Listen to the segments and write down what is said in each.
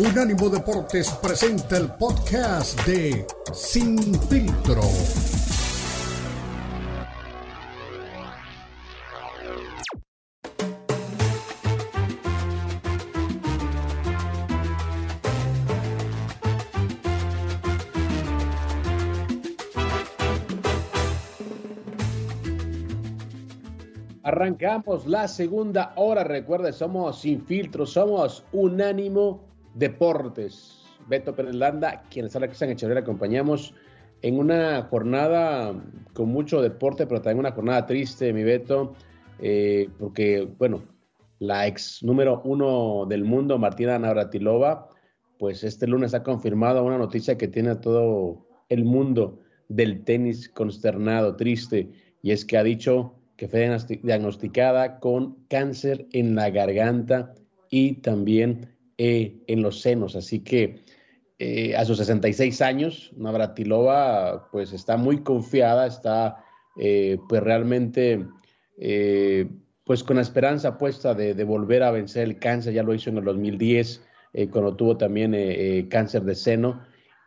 Unánimo Deportes presenta el podcast de Sin Filtro. Arrancamos la segunda hora. Recuerde, somos Sin Filtro, somos Unánimo Deportes. Beto Pérez Landa, quienes habla Cristian Echeverría, acompañamos en una jornada con mucho deporte, pero también una jornada triste, mi Beto, eh, porque, bueno, la ex número uno del mundo, Martina Navratilova, pues este lunes ha confirmado una noticia que tiene a todo el mundo del tenis consternado, triste, y es que ha dicho que fue diagnosticada con cáncer en la garganta y también eh, en los senos. Así que eh, a sus 66 años, Navratilova pues está muy confiada, está eh, pues realmente pues con la esperanza puesta de, volver a vencer el cáncer. Ya lo hizo en el 2010 cuando tuvo también cáncer de seno.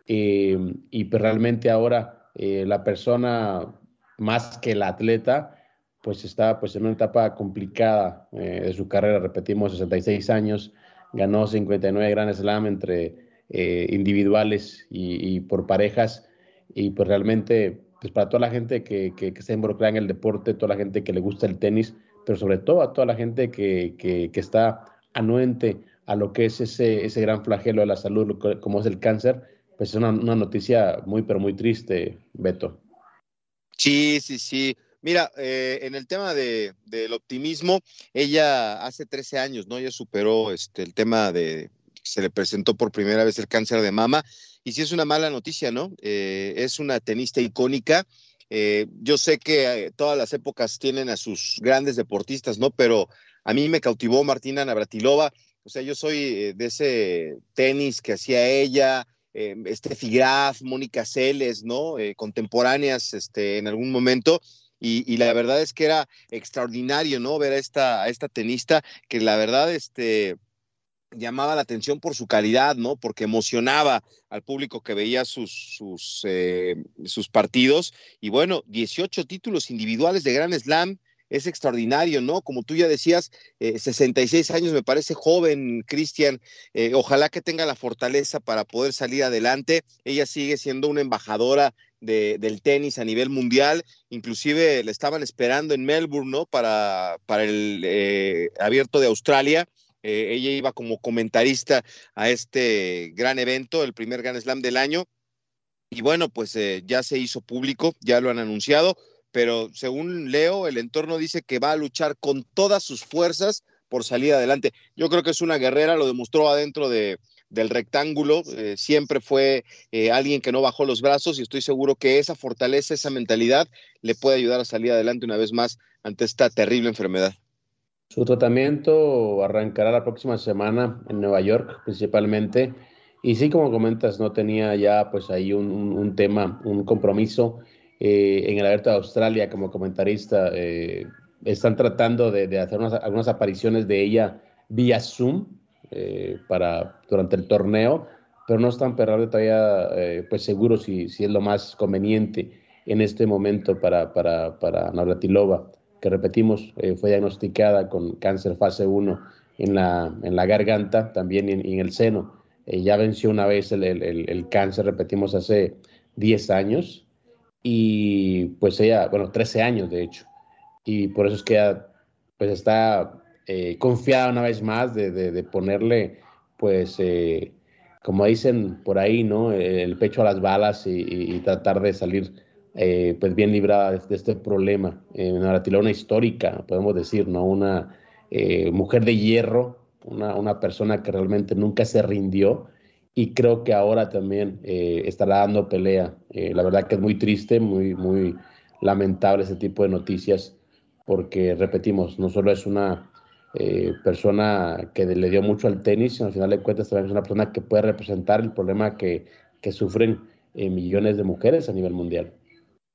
y pues realmente ahora la persona más que la atleta, pues está pues en una etapa complicada de su carrera, repetimos, 66 años, ganó 59 Grand Slam entre eh, individuales y, por parejas. Y pues realmente, pues para toda la gente que, que, que, está involucrada en el deporte, toda la gente que le gusta el tenis, pero sobre todo a toda la gente que, que está anuente a lo que es ese, ese gran flagelo de la salud, como es el cáncer, pues es una, una noticia muy, pero muy triste, Beto. Sí, sí, sí. Mira, eh, en el tema de, del optimismo, ella hace 13 años, ¿no? Ella superó este, el tema de, se le presentó por primera vez el cáncer de mama, y sí es una mala noticia, ¿no? Eh, es una tenista icónica. Eh, yo sé que todas las épocas tienen a sus grandes deportistas, ¿no? Pero a mí me cautivó Martina Navratilova. O sea, yo soy de ese tenis que hacía ella, eh, Steffi Graf, Mónica Celes, ¿no? contemporáneas este, en algún momento. Y, la verdad es que era extraordinario, ¿no? Ver a esta, esta tenista que la verdad, este, llamaba la atención por su calidad, ¿no? Porque emocionaba al público que veía sus, sus, eh, sus partidos. Y bueno, 18 títulos individuales de Grand Slam, es extraordinario, ¿no? Como tú ya decías, 66 eh, años me parece joven, Cristian. Eh, ojalá que tenga la fortaleza para poder salir adelante. Ella sigue siendo una embajadora del tenis a nivel mundial. Inclusive le estaban esperando en Melbourne, ¿no? Para, para el eh, abierto de Australia. Ella iba como comentarista a este gran evento, el primer Grand Slam del año. Y bueno, pues eh, ya se hizo público, ya lo han anunciado, pero según Leo, el entorno dice que va a luchar con todas sus fuerzas por salir adelante. Yo creo que es una guerrera, lo demostró adentro de, del rectángulo, eh, siempre fue eh, alguien que no bajó los brazos y estoy seguro que esa fortaleza, esa mentalidad le puede ayudar a salir adelante una vez más ante esta terrible enfermedad. Su tratamiento arrancará la próxima semana en Nueva York principalmente y sí, como comentas, no tenía ya pues ahí un, tema, un compromiso eh, en el Abierto de Australia como comentarista. están tratando de, hacer algunas apariciones de ella vía Zoom, eh, para, durante el torneo, pero no están todavía eh, pues seguros si, si es lo más conveniente en este momento para, para, para Navratilova, que repetimos, eh, fue diagnosticada con cáncer fase 1 en la, en la garganta, también en, en el seno. ya venció una vez el, el, el, cáncer, repetimos, hace 10 años, y pues ella, bueno, 13 años de hecho, y por eso es que ella, pues está eh, confiada una vez más de, ponerle, pues, eh, como dicen por ahí, ¿no? El pecho a las balas y, tratar de salir, eh, pues, bien librada de, este problema. una una histórica, podemos decir, ¿no? Una mujer de hierro, una, una, persona que realmente nunca se rindió y creo que ahora también estará dando pelea. la verdad que es muy triste, muy, muy lamentable ese tipo de noticias porque, repetimos, no solo es una eh, persona que le dio mucho al tenis, y al final de cuentas también es una persona que puede representar el problema que, que sufren eh, millones de mujeres a nivel mundial.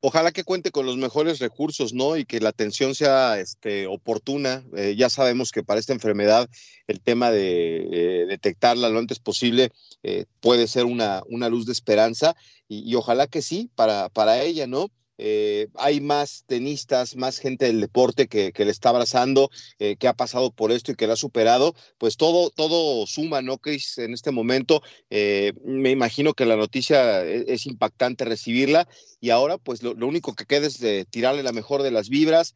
Ojalá que cuente con los mejores recursos, ¿no? Y que la atención sea este, oportuna. Eh, ya sabemos que para esta enfermedad el tema de eh, detectarla lo antes posible eh, puede ser una, luz de esperanza y, ojalá que sí para, para ella, ¿no? Hay más tenistas, más gente del deporte que, le está abrazando, que ha pasado por esto y que lo ha superado, pues todo, todo suma, ¿no, Chris? En este momento, me imagino que la noticia e, es, impactante recibirla y ahora, pues lo, único que queda es tirarle la mejor de las vibras.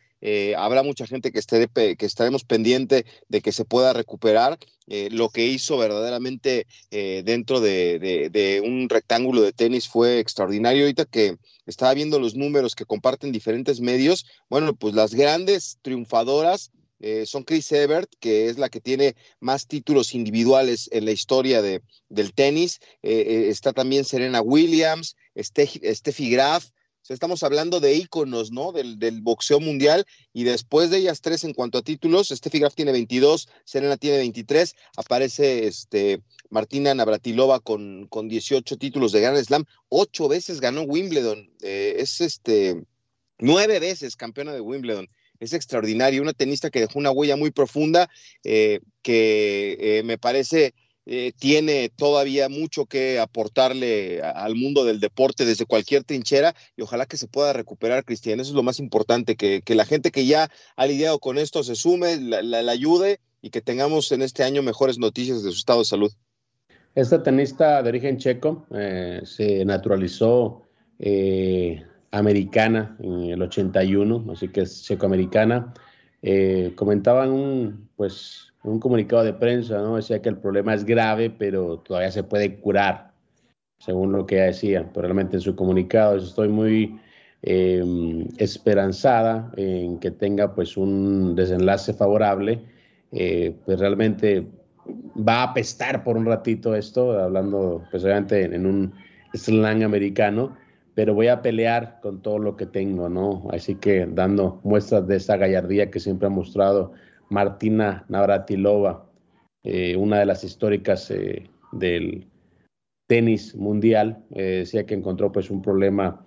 habrá mucha gente que, esté que estaremos pendiente de que se pueda recuperar. lo que hizo verdaderamente dentro de, un rectángulo de tenis fue extraordinario. Ahorita que estaba viendo los números que comparten diferentes medios, bueno, pues las grandes triunfadoras eh, son Chris Evert, que es la que tiene más títulos individuales en la historia de, del tenis, eh, eh, está también Serena Williams, Steffi Graf, estamos hablando de íconos, ¿no? Del, del, boxeo mundial y después de ellas tres en cuanto a títulos, Steffi Graf tiene 22, Serena tiene 23, aparece este Martina Navratilova con, con 18 títulos de Grand Slam, ocho veces ganó Wimbledon, eh, es este, nueve veces campeona de Wimbledon. Es extraordinario, una tenista que dejó una huella muy profunda, eh, que eh, me parece tiene todavía mucho que aportarle al mundo del deporte desde cualquier trinchera y ojalá que se pueda recuperar, Cristian. Eso es lo más importante, que, la gente que ya ha lidiado con esto se sume, la ayude y que tengamos en este año mejores noticias de su estado de salud. Esta tenista de origen checo eh, se naturalizó eh, americana en el 81, así que es checo-americana. Eh, comentaban un, pues, un comunicado de prensa, ¿no? Decía que el problema es grave, pero todavía se puede curar, según lo que ella decía. Pero realmente en su comunicado estoy muy em, esperanzada en que tenga pues un desenlace favorable. pues realmente va a apestar por un ratito esto, hablando pues obviamente en un slang americano, pero voy a pelear con todo lo que tengo, ¿no? Así que dando muestras de esa gallardía que siempre ha mostrado Martina Navratilova, eh, una de las históricas eh, del tenis mundial, eh, decía que encontró pues un problema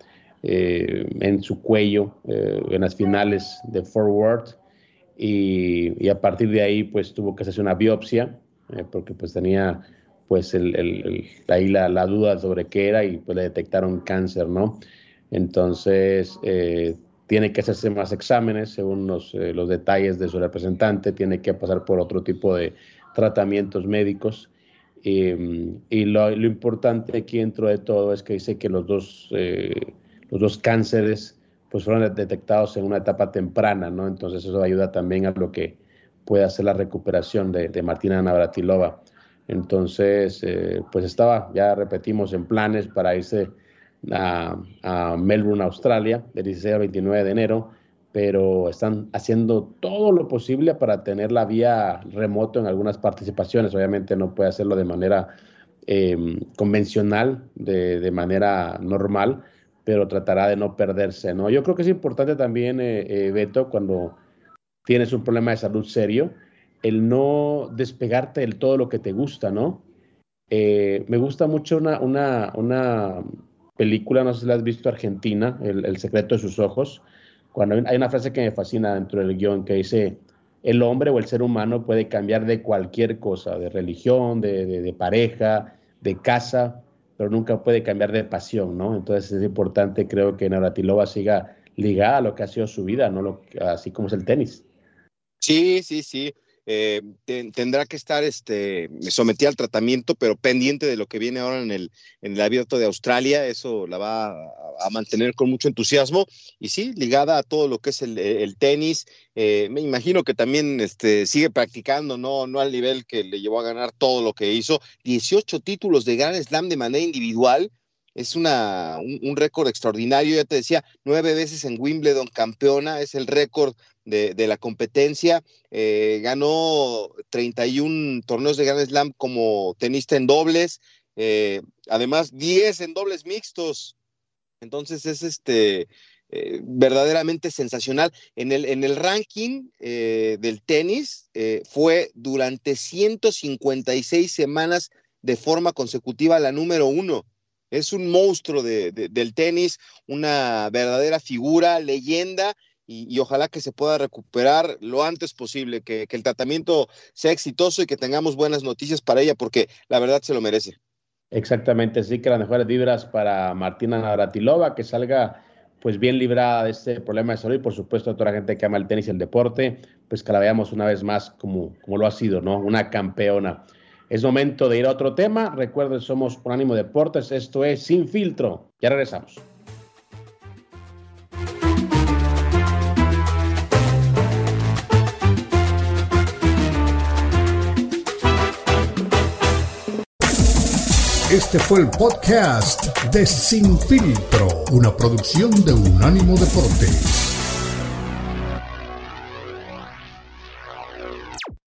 en su cuello en las finales de forward y, y, a partir de ahí pues tuvo que hacerse una biopsia porque pues tenía pues ahí la, la, duda sobre qué era y pues le detectaron cáncer, ¿no? Entonces, tiene que hacerse más exámenes según los, eh, los, detalles de su representante, tiene que pasar por otro tipo de tratamientos médicos. y lo, lo, importante aquí dentro de todo es que dice que los dos, los dos cánceres pues fueron detectados en una etapa temprana, ¿no? Entonces eso ayuda también a lo que puede hacer la recuperación de, de Martina Navratilova. Entonces, eh, pues estaba, ya repetimos, en planes para irse a, Melbourne, Australia, del 16 al 29 de enero, pero están haciendo todo lo posible para tener la vía remoto en algunas participaciones. Obviamente no puede hacerlo de manera em, convencional, de, manera normal, pero tratará de no perderse, ¿no? Yo creo que es importante también, eh, eh, Beto, cuando tienes un problema de salud serio, el no despegarte del todo lo que te gusta, ¿no? Eh, me gusta mucho una, una, película, no sé si la has visto, Argentina, el, secreto de sus ojos, cuando hay una frase que me fascina dentro del guion que dice, el hombre o el ser humano puede cambiar de cualquier cosa, de religión, de, de, pareja, de casa, pero nunca puede cambiar de pasión, ¿no? Entonces es importante, creo que Navratilova siga ligada a lo que ha sido su vida, ¿no? Lo, así como es el tenis. Sí, sí, sí. Eh, tendrá que estar este, sometida al tratamiento, pero pendiente de lo que viene ahora en el, en el abierto de Australia. Eso la va a, mantener con mucho entusiasmo. Y sí, ligada a todo lo que es el, tenis. Eh, me imagino que también este, sigue practicando, no, no al nivel que le llevó a ganar todo lo que hizo. 18 títulos de Grand Slam de manera individual es una, un, récord extraordinario. Ya te decía, nueve veces en Wimbledon campeona, es el récord de, la competencia. Eh, ganó 31 torneos de Grand Slam como tenista en dobles, eh, además 10 en dobles mixtos. Entonces es este eh, verdaderamente sensacional. En el, en el ranking del tenis fue durante 156 semanas de forma consecutiva la número uno es un monstruo del tenis, una verdadera figura, leyenda, y, ojalá que se pueda recuperar lo antes posible, que, el tratamiento sea exitoso y que tengamos buenas noticias para ella, porque la verdad se lo merece. Exactamente, sí que las mejores vibras para Martina Navratilova, que salga pues bien librada de este problema de salud y por supuesto a toda la gente que ama el tenis y el deporte, pues que la veamos una vez más como, como lo ha sido, ¿no? Una campeona. Es momento de ir a otro tema. Recuerden, somos por ánimo deportes. Esto es Sin Filtro. Ya regresamos. Este fue el podcast de Sin Filtro, una producción de Unánimo Deportes.